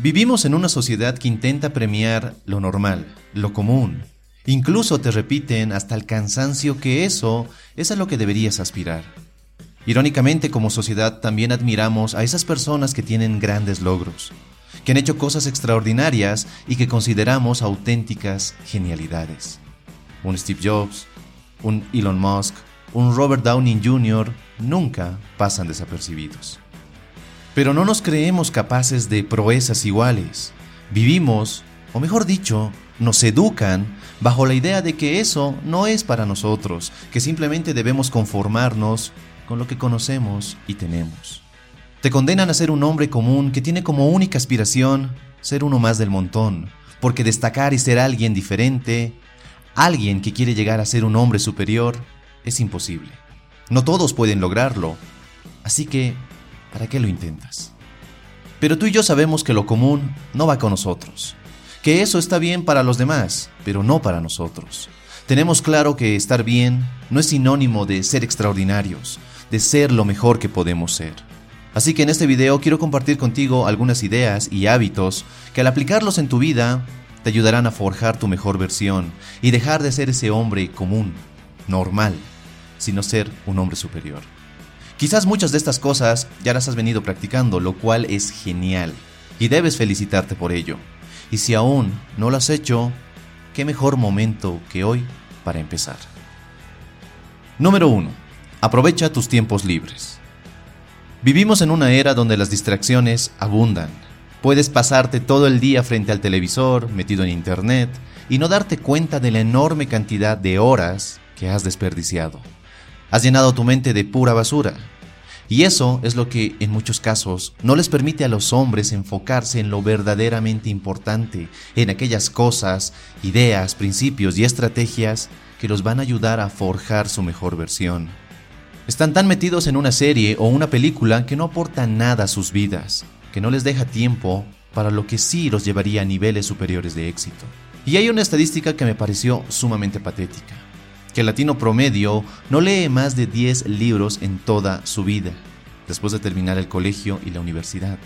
Vivimos en una sociedad que intenta premiar lo normal, lo común. Incluso te repiten hasta el cansancio que eso es a lo que deberías aspirar. Irónicamente, como sociedad también admiramos a esas personas que tienen grandes logros, que han hecho cosas extraordinarias y que consideramos auténticas genialidades. Un Steve Jobs, un Elon Musk, un Robert Downey Jr. nunca pasan desapercibidos. Pero no nos creemos capaces de proezas iguales. Vivimos, o mejor dicho, nos educan bajo la idea de que eso no es para nosotros, que simplemente debemos conformarnos con lo que conocemos y tenemos. Te condenan a ser un hombre común que tiene como única aspiración ser uno más del montón, porque destacar y ser alguien diferente, alguien que quiere llegar a ser un hombre superior, es imposible. No todos pueden lograrlo, así que, ¿para qué lo intentas? Pero tú y yo sabemos que lo común no va con nosotros, que eso está bien para los demás, pero no para nosotros. Tenemos claro que estar bien no es sinónimo de ser extraordinarios, de ser lo mejor que podemos ser. Así que en este video quiero compartir contigo algunas ideas y hábitos que al aplicarlos en tu vida te ayudarán a forjar tu mejor versión y dejar de ser ese hombre común, normal, sino ser un hombre superior. Quizás muchas de estas cosas ya las has venido practicando, lo cual es genial, y debes felicitarte por ello. Y si aún no lo has hecho, qué mejor momento que hoy para empezar. Número 1. Aprovecha tus tiempos libres. Vivimos en una era donde las distracciones abundan. Puedes pasarte todo el día frente al televisor, metido en internet, y no darte cuenta de la enorme cantidad de horas que has desperdiciado. Has llenado tu mente de pura basura. Y eso es lo que, en muchos casos, no les permite a los hombres enfocarse en lo verdaderamente importante, en aquellas cosas, ideas, principios y estrategias que los van a ayudar a forjar su mejor versión. Están tan metidos en una serie o una película que no aportan nada a sus vidas, que no les deja tiempo para lo que sí los llevaría a niveles superiores de éxito. Y hay una estadística que me pareció sumamente patética que el latino promedio no lee más de 10 libros en toda su vida, después de terminar el colegio y la universidad.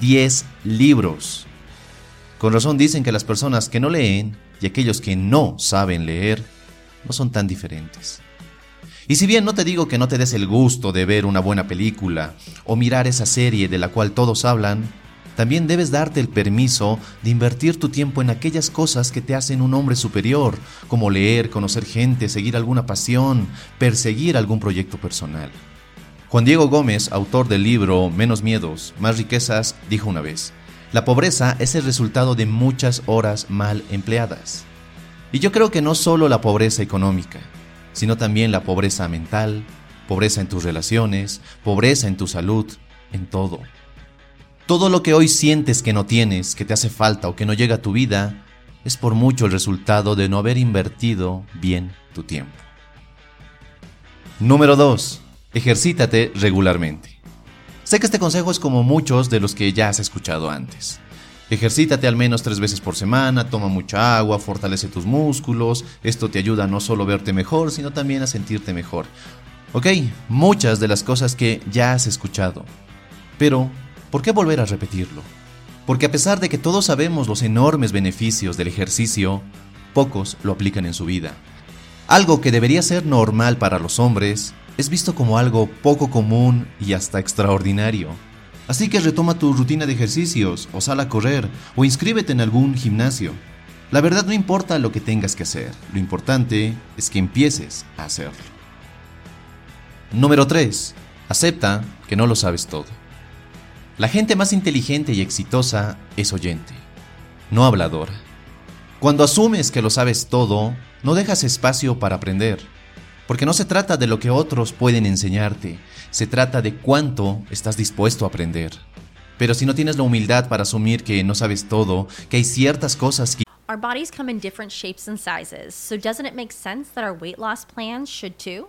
10 libros. Con razón dicen que las personas que no leen y aquellos que no saben leer no son tan diferentes. Y si bien no te digo que no te des el gusto de ver una buena película o mirar esa serie de la cual todos hablan, también debes darte el permiso de invertir tu tiempo en aquellas cosas que te hacen un hombre superior, como leer, conocer gente, seguir alguna pasión, perseguir algún proyecto personal. Juan Diego Gómez, autor del libro Menos miedos, más riquezas, dijo una vez, la pobreza es el resultado de muchas horas mal empleadas. Y yo creo que no solo la pobreza económica, sino también la pobreza mental, pobreza en tus relaciones, pobreza en tu salud, en todo. Todo lo que hoy sientes que no tienes, que te hace falta o que no llega a tu vida, es por mucho el resultado de no haber invertido bien tu tiempo. Número 2. Ejercítate regularmente. Sé que este consejo es como muchos de los que ya has escuchado antes. Ejercítate al menos tres veces por semana, toma mucha agua, fortalece tus músculos, esto te ayuda a no solo verte mejor, sino también a sentirte mejor. Ok, muchas de las cosas que ya has escuchado. Pero, ¿Por qué volver a repetirlo? Porque a pesar de que todos sabemos los enormes beneficios del ejercicio, pocos lo aplican en su vida. Algo que debería ser normal para los hombres es visto como algo poco común y hasta extraordinario. Así que retoma tu rutina de ejercicios, o sal a correr, o inscríbete en algún gimnasio. La verdad no importa lo que tengas que hacer, lo importante es que empieces a hacerlo. Número 3. Acepta que no lo sabes todo. La gente más inteligente y exitosa es oyente, no habladora. Cuando asumes que lo sabes todo, no dejas espacio para aprender, porque no se trata de lo que otros pueden enseñarte, se trata de cuánto estás dispuesto a aprender. Pero si no tienes la humildad para asumir que no sabes todo, que hay ciertas cosas que Our bodies come in different shapes and sizes, so doesn't it make sense that our weight loss plans should too?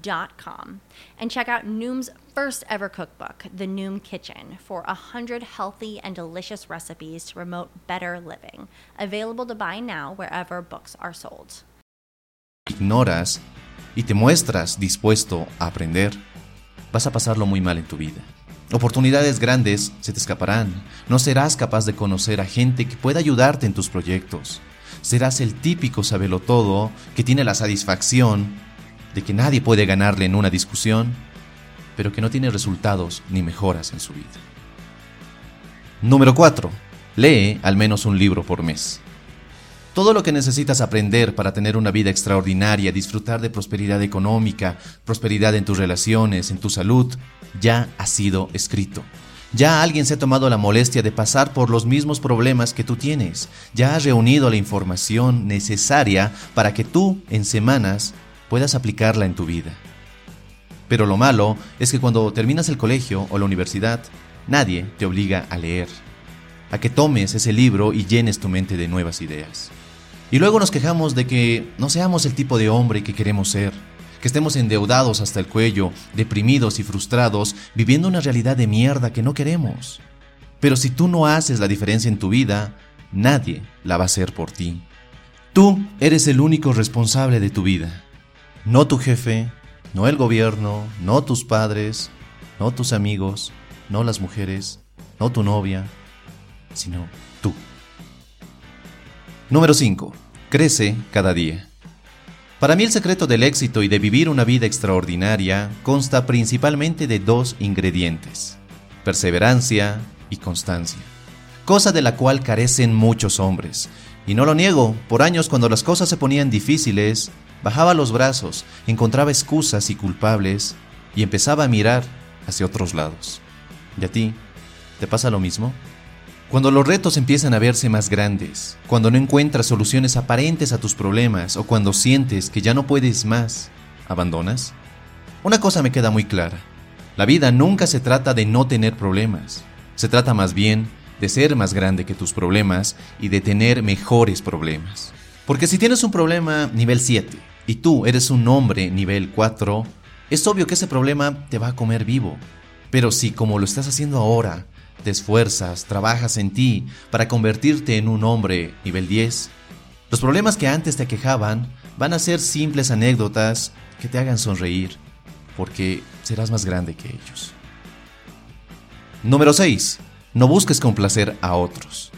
Dot com and check out Noom's first ever cookbook, The Noom Kitchen, for a hundred healthy and delicious recipes to promote better living. Available to buy now wherever books are sold. Ignoras y te muestras dispuesto a aprender, vas a pasarlo muy mal en tu vida. Oportunidades grandes se te escaparán. No serás capaz de conocer a gente que pueda ayudarte en tus proyectos. Serás el típico todo que tiene la satisfacción de que nadie puede ganarle en una discusión, pero que no tiene resultados ni mejoras en su vida. Número 4. Lee al menos un libro por mes. Todo lo que necesitas aprender para tener una vida extraordinaria, disfrutar de prosperidad económica, prosperidad en tus relaciones, en tu salud, ya ha sido escrito. Ya alguien se ha tomado la molestia de pasar por los mismos problemas que tú tienes. Ya ha reunido la información necesaria para que tú, en semanas, puedas aplicarla en tu vida. Pero lo malo es que cuando terminas el colegio o la universidad, nadie te obliga a leer, a que tomes ese libro y llenes tu mente de nuevas ideas. Y luego nos quejamos de que no seamos el tipo de hombre que queremos ser, que estemos endeudados hasta el cuello, deprimidos y frustrados, viviendo una realidad de mierda que no queremos. Pero si tú no haces la diferencia en tu vida, nadie la va a hacer por ti. Tú eres el único responsable de tu vida no tu jefe, no el gobierno, no tus padres, no tus amigos, no las mujeres, no tu novia, sino tú. Número 5. Crece cada día. Para mí el secreto del éxito y de vivir una vida extraordinaria consta principalmente de dos ingredientes, perseverancia y constancia, cosa de la cual carecen muchos hombres. Y no lo niego, por años cuando las cosas se ponían difíciles, Bajaba los brazos, encontraba excusas y culpables y empezaba a mirar hacia otros lados. ¿Y a ti? ¿Te pasa lo mismo? Cuando los retos empiezan a verse más grandes, cuando no encuentras soluciones aparentes a tus problemas o cuando sientes que ya no puedes más, ¿abandonas? Una cosa me queda muy clara. La vida nunca se trata de no tener problemas. Se trata más bien de ser más grande que tus problemas y de tener mejores problemas. Porque si tienes un problema nivel 7, y tú eres un hombre nivel 4, es obvio que ese problema te va a comer vivo. Pero si como lo estás haciendo ahora, te esfuerzas, trabajas en ti para convertirte en un hombre nivel 10, los problemas que antes te quejaban van a ser simples anécdotas que te hagan sonreír, porque serás más grande que ellos. Número 6. No busques complacer a otros.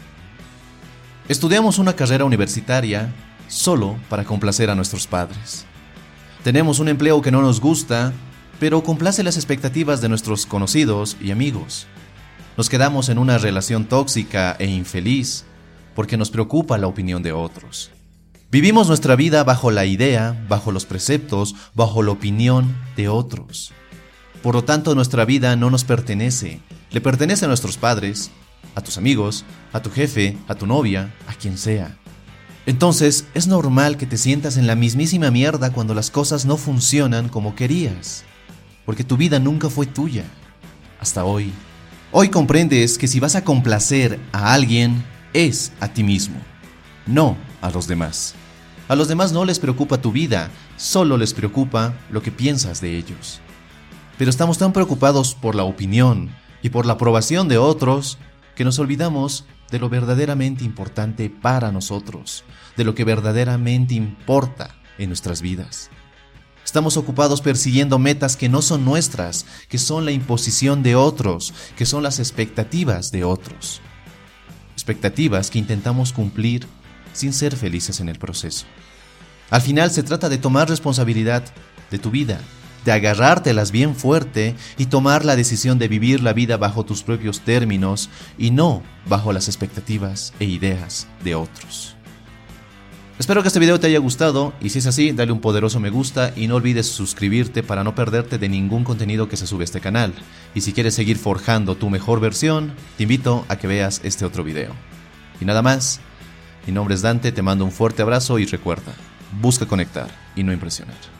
Estudiamos una carrera universitaria solo para complacer a nuestros padres. Tenemos un empleo que no nos gusta, pero complace las expectativas de nuestros conocidos y amigos. Nos quedamos en una relación tóxica e infeliz porque nos preocupa la opinión de otros. Vivimos nuestra vida bajo la idea, bajo los preceptos, bajo la opinión de otros. Por lo tanto, nuestra vida no nos pertenece, le pertenece a nuestros padres, a tus amigos, a tu jefe, a tu novia, a quien sea. Entonces es normal que te sientas en la mismísima mierda cuando las cosas no funcionan como querías, porque tu vida nunca fue tuya, hasta hoy. Hoy comprendes que si vas a complacer a alguien, es a ti mismo, no a los demás. A los demás no les preocupa tu vida, solo les preocupa lo que piensas de ellos. Pero estamos tan preocupados por la opinión y por la aprobación de otros que nos olvidamos de lo verdaderamente importante para nosotros, de lo que verdaderamente importa en nuestras vidas. Estamos ocupados persiguiendo metas que no son nuestras, que son la imposición de otros, que son las expectativas de otros. Expectativas que intentamos cumplir sin ser felices en el proceso. Al final se trata de tomar responsabilidad de tu vida, de agarrártelas bien fuerte y tomar la decisión de vivir la vida bajo tus propios términos y no bajo las expectativas e ideas de otros. Espero que este video te haya gustado y si es así, dale un poderoso me gusta y no olvides suscribirte para no perderte de ningún contenido que se sube a este canal. Y si quieres seguir forjando tu mejor versión, te invito a que veas este otro video. Y nada más, mi nombre es Dante, te mando un fuerte abrazo y recuerda, busca conectar y no impresionar.